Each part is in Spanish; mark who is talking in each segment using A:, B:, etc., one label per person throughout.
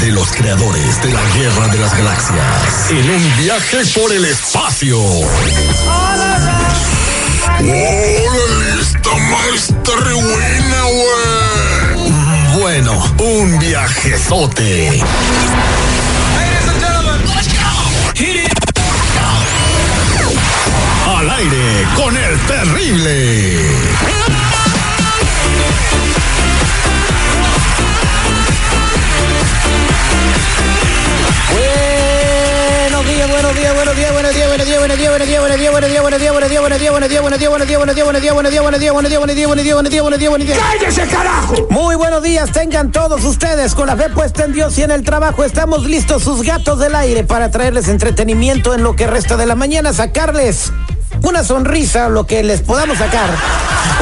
A: De los creadores de la Guerra de las Galaxias. En un viaje por el espacio.
B: ¡Órale! Maestra re buena, güey.
A: Bueno, un viajezote. Al aire con el terrible.
C: Buenos días, buenos días, buenos días, buenos días, buenos días, buenos días, buenos días, buenos días, buenos días, buenos días, buenos días, buenos días, buenos días, buenos días, buenos días, buenos días, buenos días.
B: ¡Cállese, carajo!
C: Muy buenos días, tengan todos ustedes con la fe puesta en Dios y en el trabajo. Estamos listos, sus gatos del aire, para traerles entretenimiento en lo que resta de la mañana, sacarles una sonrisa, lo que les podamos sacar.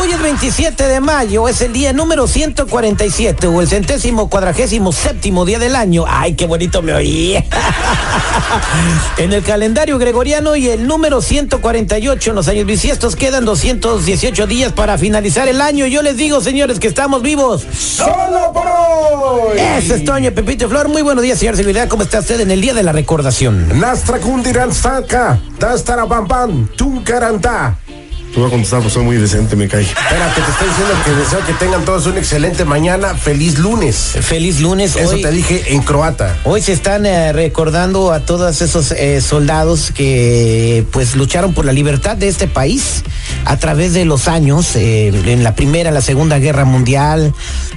C: Hoy es 27 de mayo, es el día número 147 o el centésimo cuadragésimo séptimo día del año. Ay, qué bonito me oí. en el calendario gregoriano y el número 148 en los años bisiestos quedan 218 días para finalizar el año. Yo les digo, señores, que estamos vivos.
B: ¡Solo por hoy!
C: Ese es Toño Pepito Flor. Muy buenos días, señor Seguridad. ¿Cómo está usted en el día de la recordación?
B: Nastra kundiran saca, bam, tunkaranta.
D: Te voy a contestar, pues soy muy decente, me cae.
B: Espérate, te estoy diciendo que deseo que tengan todos un excelente mañana. Feliz lunes.
C: Feliz lunes.
B: Eso
C: hoy,
B: te dije en croata.
C: Hoy se están eh, recordando a todos esos eh, soldados que pues lucharon por la libertad de este país a través de los años, eh, en la primera, en la segunda guerra mundial,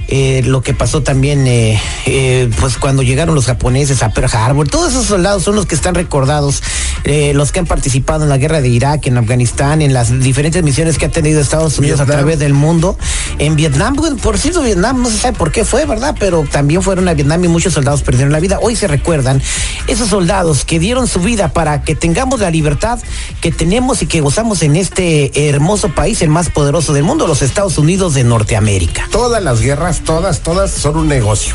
C: eh, lo que pasó también eh, eh, pues cuando llegaron los japoneses a Pearl Harbor, todos esos soldados son los que están recordados, los que han participado en la guerra de Irak, en Afganistán, en las diferentes misiones que ha tenido Estados Unidos a través del mundo. En Vietnam, por cierto, Vietnam no se sabe por qué fue, ¿verdad? Pero también fueron a Vietnam y muchos soldados perdieron la vida. Hoy se recuerdan esos soldados que dieron su vida para que tengamos la libertad que tenemos y que gozamos en este hermoso país, el más poderoso del mundo, los Estados Unidos de Norteamérica.
B: Todas las guerras, todas, todas son un negocio.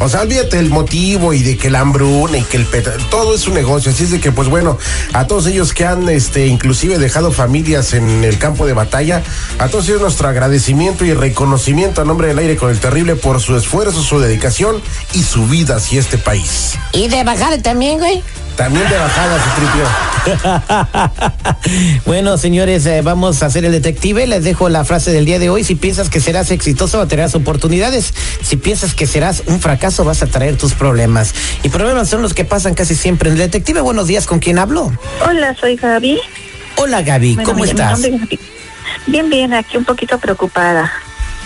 B: O sea, olvídate el motivo y de que la hambruna y que el petróleo, todo es un negocio. Así es de que, pues bueno, a todos ellos que han, este, inclusive dejado familias en el campo de batalla, a todos ellos nuestro agradecimiento y reconocimiento a nombre del aire con el terrible por su esfuerzo, su dedicación y su vida hacia este país.
C: Y de bajar también, güey.
B: También de bajada, su tripio.
C: bueno, señores, eh, vamos a hacer el detective. Les dejo la frase del día de hoy. Si piensas que serás exitoso, tendrás oportunidades. Si piensas que serás un fracaso, vas a traer tus problemas. Y problemas son los que pasan casi siempre en el detective. Buenos días, ¿con quién hablo?
E: Hola, soy Gaby.
C: Hola, Gaby,
E: Bueno,
C: ¿cómo
E: mi- mi
C: estás?
E: es. Bien, bien, aquí un poquito preocupada.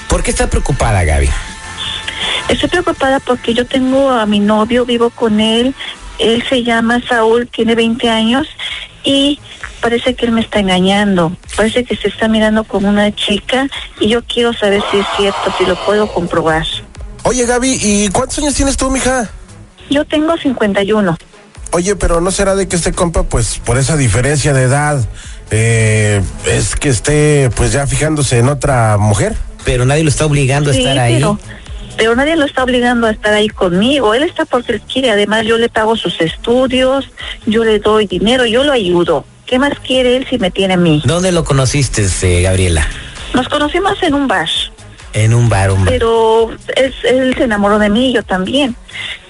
C: ¿Por qué estás preocupada, Gaby?
E: Estoy preocupada porque yo tengo a mi novio, vivo con él. Él se llama Saúl, tiene 20 años y parece que él me está engañando. Parece que se está mirando con una chica y yo quiero saber si es cierto, si lo puedo comprobar.
B: Oye, Gaby, ¿y cuántos años tienes tú, mija?
E: Yo tengo 51.
B: Oye, pero ¿no será de que este compa, pues, por esa diferencia de edad, eh, es que esté, pues, ya fijándose en otra mujer?
C: Pero nadie lo está obligando a estar ahí.
E: pero, pero nadie lo está obligando a estar ahí conmigo. Él está porque él quiere. Además, yo le pago sus estudios, yo le doy dinero, yo lo ayudo. ¿Qué más quiere él si me tiene a mí?
C: ¿Dónde lo conociste, eh, Gabriela?
E: Nos conocimos en un bar,
C: En un bar, un bar.
E: pero él, él se enamoró de mí y yo también.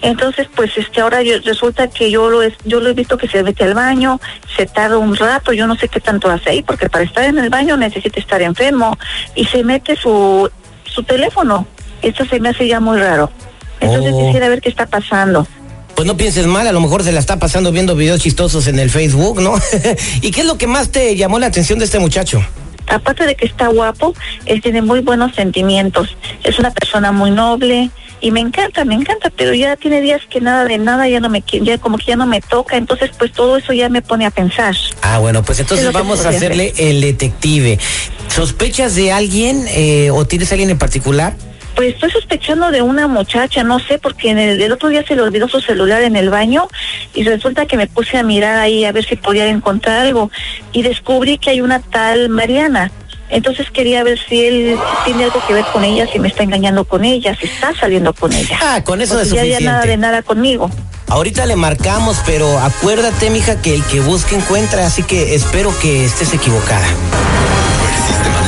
E: Entonces, pues, este, ahora yo- resulta que yo lo, es, yo lo he visto que se mete al baño, se tarda un rato, yo no sé qué tanto hace ahí, porque para estar en el baño necesita estar enfermo y se mete su, su teléfono. Esto se me hace ya muy raro. Entonces
C: Oh.
E: quisiera ver qué está pasando.
C: Pues no pienses mal, a lo mejor se la está pasando viendo videos chistosos en el Facebook, ¿no? ¿Y qué es lo que más te llamó la atención de este muchacho?
E: Aparte de que está guapo, él tiene muy buenos sentimientos. Es una persona muy noble y me encanta, me encanta, pero ya tiene días que nada de nada ya no me ya como que ya no me toca, entonces pues todo eso ya me pone a pensar.
C: Ah, bueno, pues entonces vamos a hacerle el detective. ¿Sospechas de alguien eh, o tienes a alguien en particular?
E: Pues estoy sospechando de una muchacha, no sé, porque en el, el otro día se le olvidó su celular en el baño y resulta que me puse a mirar ahí a ver si podía encontrar algo y descubrí que hay una tal Mariana. Entonces quería ver si él tiene algo que ver con ella, si me está engañando con ella, si está saliendo con ella.
C: Ah, con eso
E: Porque
C: es
E: ya había nada de
C: suficiente.
E: nada conmigo.
C: Ahorita le marcamos, pero acuérdate, mija, que el que busca encuentra, así que espero que estés equivocada.
A: No existe manera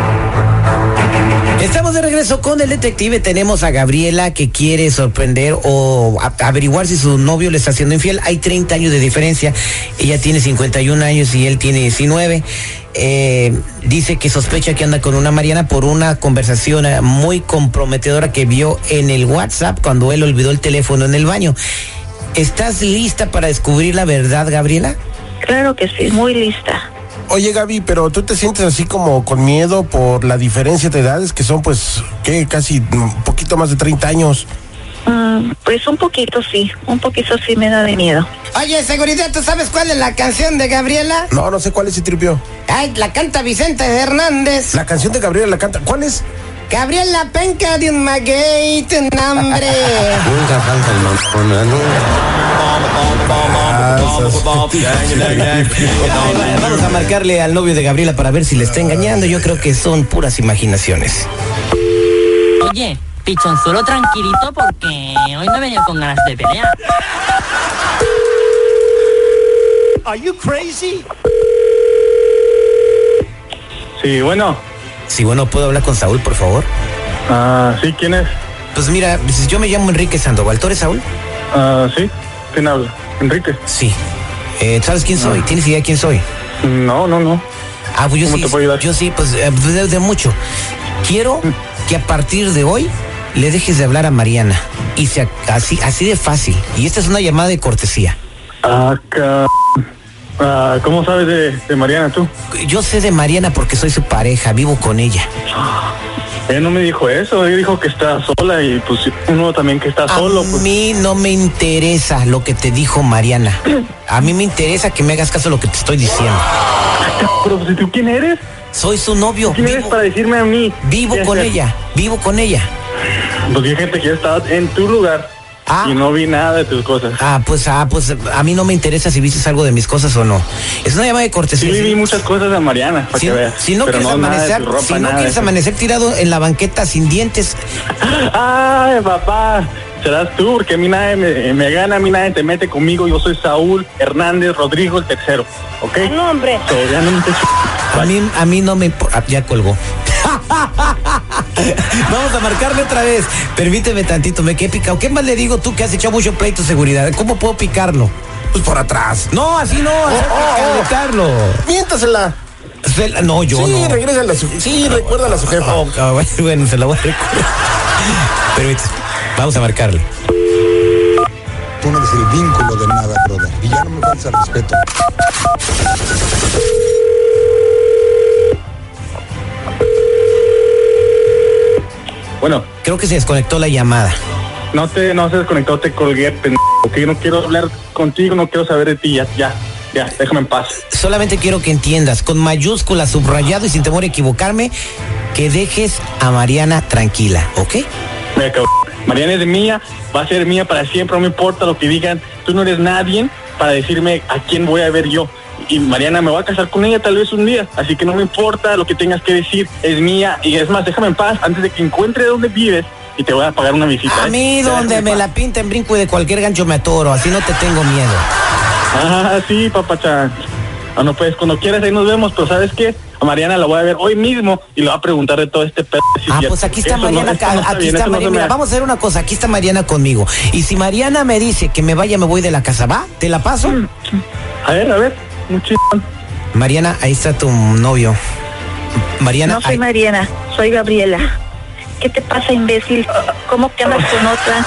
C: Estamos de regreso con el detective. Tenemos a Gabriela que quiere sorprender o averiguar si su novio le está haciendo infiel. Hay 30 años de diferencia. Ella tiene 51 años y él tiene 19. Eh, dice que sospecha que anda con una Mariana por una conversación eh, muy comprometedora que vio en el WhatsApp cuando él olvidó el teléfono en el baño. ¿Estás lista para descubrir la verdad, Gabriela?
E: Claro que sí, muy lista.
B: Oye Gaby, pero tú te sientes así como con miedo por la diferencia de edades que son pues, que casi un poquito más de 30 años.
E: Mm, pues un poquito sí, un poquito sí me da de miedo.
C: Oye, seguridad, ¿tú sabes cuál es la canción de Gabriela?
B: No, no sé cuál es ese tripio.
C: Ay, la canta Vicente Hernández.
B: La canción de Gabriela la canta. ¿Cuál es?
C: Gabriela Penca de un maguey, tu nombre.
B: Nunca falta el mamón,
C: Vamos a marcarle al novio de Gabriela para ver si le está engañando. Yo creo que son puras imaginaciones.
F: Oye, pichón, solo tranquilito porque hoy no he venido con ganas de pelear.
D: Sí, bueno.
C: Sí, bueno, ¿puedo hablar con Saúl, por favor?
D: Ah, sí, ¿quién es?
C: Pues mira, yo me llamo Enrique Sandoval. ¿Tú eres Saúl?
D: Ah, sí. ¿Quién habla? Enrique.
C: Sí. Eh, ¿Sabes quién soy? ¿Tienes idea quién soy?
D: No, no, no.
C: Ah, pues yo
D: ¿Cómo
C: sí.
D: te puedo ayudar?
C: Yo sí, pues eh, de, de mucho. Quiero que a partir de hoy le dejes de hablar a Mariana. Y se, así, así de fácil. Y esta es una llamada de cortesía.
D: Ah, ah, ¿Cómo sabes de, de Mariana tú?
C: Yo sé de Mariana porque soy su pareja, vivo con ella.
D: Ella no me dijo eso, ella dijo que está sola y pues uno también que está solo,
C: a
D: pues.
C: mí no me interesa lo que te dijo Mariana. A mí me interesa que me hagas caso a lo que te estoy diciendo.
D: Pero pues, ¿tú quién eres?
C: Soy su novio.
D: ¿Quién eres para decirme a mí?
C: vivo
D: ¿Qué
C: con
D: hacer?
C: ella. Vivo con ella.
D: Pues hay gente que ya estaba en tu lugar
C: Ah.
D: y no vi nada de tus cosas.
C: Ah, pues, ah, pues a mí no me interesa si viste algo de mis cosas o no. Es una llamada de
D: Sí
C: cortesía.
D: vi
C: Si-
D: muchas cosas de Mariana, para
C: si,
D: que veas.
C: si no
D: Pero
C: quieres amanecer,
D: ropa,
C: si no quieres amanecer tirado en la banqueta sin dientes,
D: Ay, papá, serás tú, porque a mí nadie me, me gana, a mí nadie te mete conmigo. Yo soy Saúl Hernández Rodrigo, el tercero, ¿ok?
E: No, hombre.
D: So, ya no me te
C: a mí, a mí no me importa. Ya colgó. Vamos a marcarle otra vez. Permíteme tantito, me quedé picado. ¿Qué más le digo tú que has hecho mucho pleito de seguridad? ¿Cómo puedo picarlo?
B: Pues por atrás.
C: No, así no,
B: oh, oh.
C: Carlos.
B: Miéntasela.
C: No, yo
B: sí,
C: no.
B: regrésala a su, sí, recuérdala a su jefa.
C: Oh, cabrón, bueno, se la voy a recordar. Permíteme. Vamos a marcarle.
G: Tú no eres el vínculo de nada, brother. Y ya no me falta respeto.
D: Bueno,
C: Creo que se desconectó la llamada.
D: no te, no se desconectó, te colgué, pendejo, ok, no quiero hablar contigo, no quiero saber de ti, ya, ya, ya, déjame en paz.
C: Solamente quiero que entiendas, con mayúscula, subrayado y sin temor a equivocarme, que dejes a Mariana tranquila, ¿ok?
D: Cabrón, Mariana es mía, va a ser mía para siempre, no me importa lo que digan, tú no eres nadie para decirme a quién voy a ver yo. Y Mariana me voy a casar con ella tal vez un día, así que no me importa lo que tengas que decir, es mía. Y es más, déjame en paz antes de que encuentre dónde vives y te voy a pagar una visita.
C: A
D: ¿eh?
C: mí donde me la pinten brinco y de cualquier gancho me atoro, así no te tengo miedo.
D: Ah, sí, papachán. Ah, no, pues cuando quieras ahí nos vemos, pero ¿sabes qué? A Mariana la voy a ver hoy mismo y le voy a preguntar de todo este pedo. si
C: Ah, pues aquí está
D: no-
C: Mariana,
D: no
C: aquí
D: bien,
C: está
D: no
C: Mariana.
D: me
C: Mira, vamos a hacer una cosa, aquí está Mariana conmigo. Y si Mariana me dice que me vaya, me voy de la casa, ¿va? ¿Te la paso?
D: Mm. A ver, a ver, chingón.
C: Mariana, ahí está tu novio. Mariana,
E: No soy
C: ahí-
E: Mariana, soy Gabriela. ¿Qué te pasa, imbécil? ¿Cómo que andas con otra?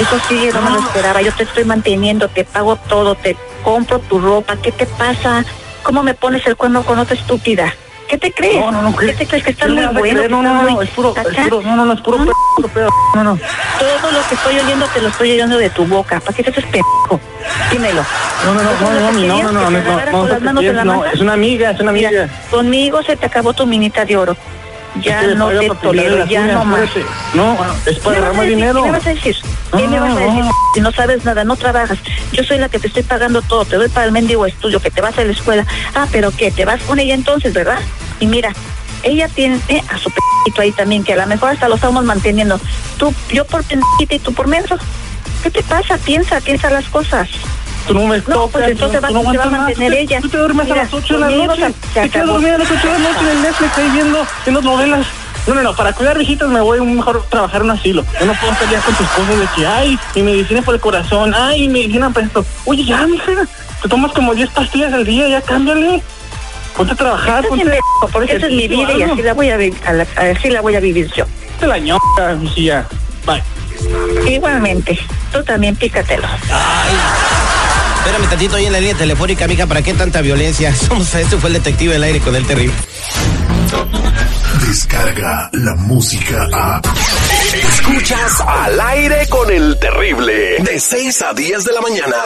E: Eso sí, no me lo esperaba. Yo te estoy manteniendo, te pago todo, te compro tu ropa. ¿Qué te pasa? ¿Cómo me pones el cuerno con otra estúpida? ¿Qué te crees?
D: No, no, no,
E: ¿Qué te crees? Que estás
D: ¿qué
E: muy bueno.
D: No, no, no, es puro, es puro, no, no, no, es puro
E: ¿Mm?
D: pedo. No, no.
E: Todo lo que estoy oyendo te lo estoy oyendo de tu boca. ¿Para qué te haces pendejo? Dímelo.
D: No, no, no,
E: ¿Eso es
D: no, no, no, no, no, no, no, es una amiga, es una amiga.
E: Conmigo se te acabó tu minita de oro. Ya no te tolero, ya no más.
D: No, es para
E: ¿Qué me vas a
D: derramar
E: decir?
D: dinero.
E: ¿Qué me vas a decir? ¿Qué me vas a decir? Si no sabes nada, no trabajas. Yo soy la que te estoy pagando todo, te doy para el mendigo estudio, que te vas a la escuela. Ah, pero ¿qué? ¿Te vas con ella entonces, verdad? Y mira, ella tiene eh, a su p***ito ahí también, que a lo mejor hasta lo estamos manteniendo. Tú, yo por p***ita y tú por menso. ¿Qué te pasa? Piensa, piensa las cosas.
D: Tú no me
E: No, pues entonces
D: tú
E: va-
D: no
E: se va a mantener ella.
D: Tú te duermes
E: Mira,
D: a las 8 de la noche.
E: se- se
D: Te dormida a las 8 de la noche en el Netflix ahí viendo, viendo novelas. No, no, no, para cuidar viejitas me voy a un mejor trabajar en un asilo. Yo no puedo estar ya con tus cosas de que, ay, mi medicina por el corazón, ay, mi medicina para esto. Oye, ya, mija, te tomas como 10 pastillas al día, ya cámbiale. Ponte a trabajar, ponte
E: porque esa es mi vida y así la voy a vivir, así la voy a vivir yo.
D: Te la ñoca, mijilla. Bye.
E: Igualmente, tú también pícatelo.
H: Espérame tantito ahí en la línea telefónica, mija, ¿para qué tanta violencia? Somos, este fue el detective del aire con el terrible.
I: Descarga la música a. Escuchas al aire con el terrible. De 6 a 10 de la mañana.